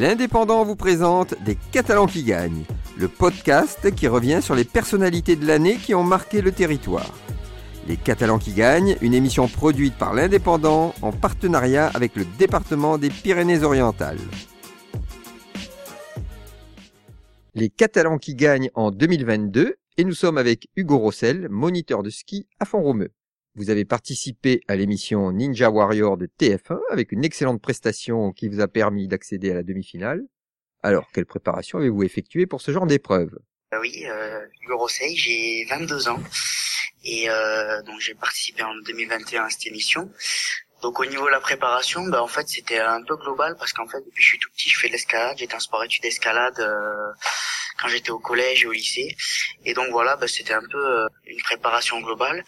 L'Indépendant vous présente Des Catalans qui gagnent, le podcast qui revient sur les personnalités de l'année qui ont marqué le territoire. Les Catalans qui gagnent, une émission produite par l'Indépendant en partenariat avec le département des Pyrénées-Orientales. Les Catalans qui gagnent en 2022 et nous sommes avec Hugo Rossel, moniteur de ski à Font-Romeu. Vous avez participé à l'émission Ninja Warrior de TF1 avec une excellente prestation qui vous a permis d'accéder à la demi-finale. Alors, quelle préparation avez-vous effectuée pour ce genre d'épreuve? Euh, Oui, euh, j'ai 22 ans et euh, donc j'ai participé en 2021 à cette émission. Donc au niveau de la préparation, bah, en fait c'était un peu global parce qu'en fait depuis que je suis tout petit je fais de l'escalade, j'étais en sport études d'escalade euh, quand j'étais au collège et au lycée. Et donc voilà, bah, c'était un peu euh, une préparation globale.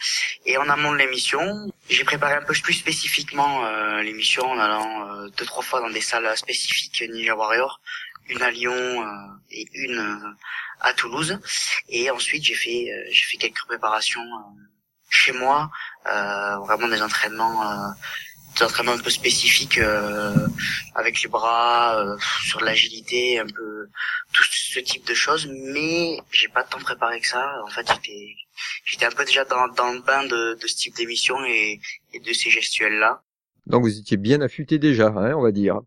Et en amont de l'émission, j'ai préparé un peu plus spécifiquement euh, l'émission en allant euh, deux trois fois dans des salles spécifiques Ninja Warrior, une à Lyon euh, et une à Toulouse. Et ensuite j'ai fait j'ai fait quelques préparations chez moi, vraiment des entraînements. Des entraînements un peu spécifiques euh, avec les bras, euh, sur l'agilité, un peu tout ce type de choses, mais j'ai pas tant préparé que ça. En fait, j'étais j'étais un peu déjà dans, dans le bain de, de ce type d'émission et, et de ces gestuels-là. Donc vous étiez bien affûté déjà, hein, on va dire.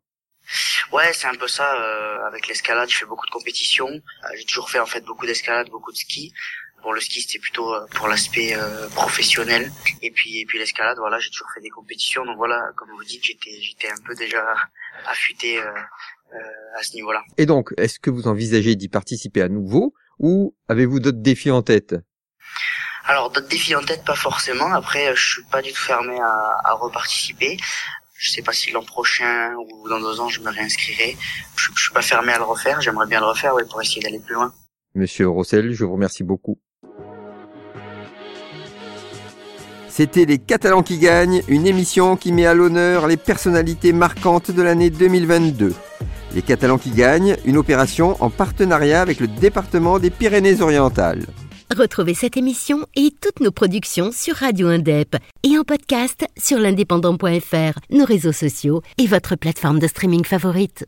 Ouais, c'est un peu ça. euh, avec l'escalade, je fais beaucoup de compétitions. Euh, j'ai toujours fait en fait beaucoup d'escalade, beaucoup de ski. Pour le ski, c'était plutôt euh, pour l'aspect euh, professionnel. Et puis, et puis l'escalade, voilà, j'ai toujours fait des compétitions. Donc voilà, comme vous dites, j'étais, j'étais un peu déjà affûté euh, à ce niveau-là. Et donc, est-ce que vous envisagez d'y participer à nouveau ou avez-vous d'autres défis en tête? Alors d'autres défis en tête, pas forcément. Après, je suis pas du tout fermé à, à reparticiper. Je sais pas si l'an prochain ou dans deux ans je me réinscrirai. Je, je suis pas fermé à le refaire. J'aimerais bien le refaire, ouais, pour essayer d'aller plus loin. Monsieur Rossel, je vous remercie beaucoup. C'était Les Catalans qui gagnent, une émission qui met à l'honneur les personnalités marquantes de l'année 2022. Les Catalans qui gagnent, une opération en partenariat avec le département des Pyrénées-Orientales. Retrouvez cette émission et toutes nos productions sur Radio Indep et en podcast sur l'indépendant.fr, nos réseaux sociaux et votre plateforme de streaming favorite.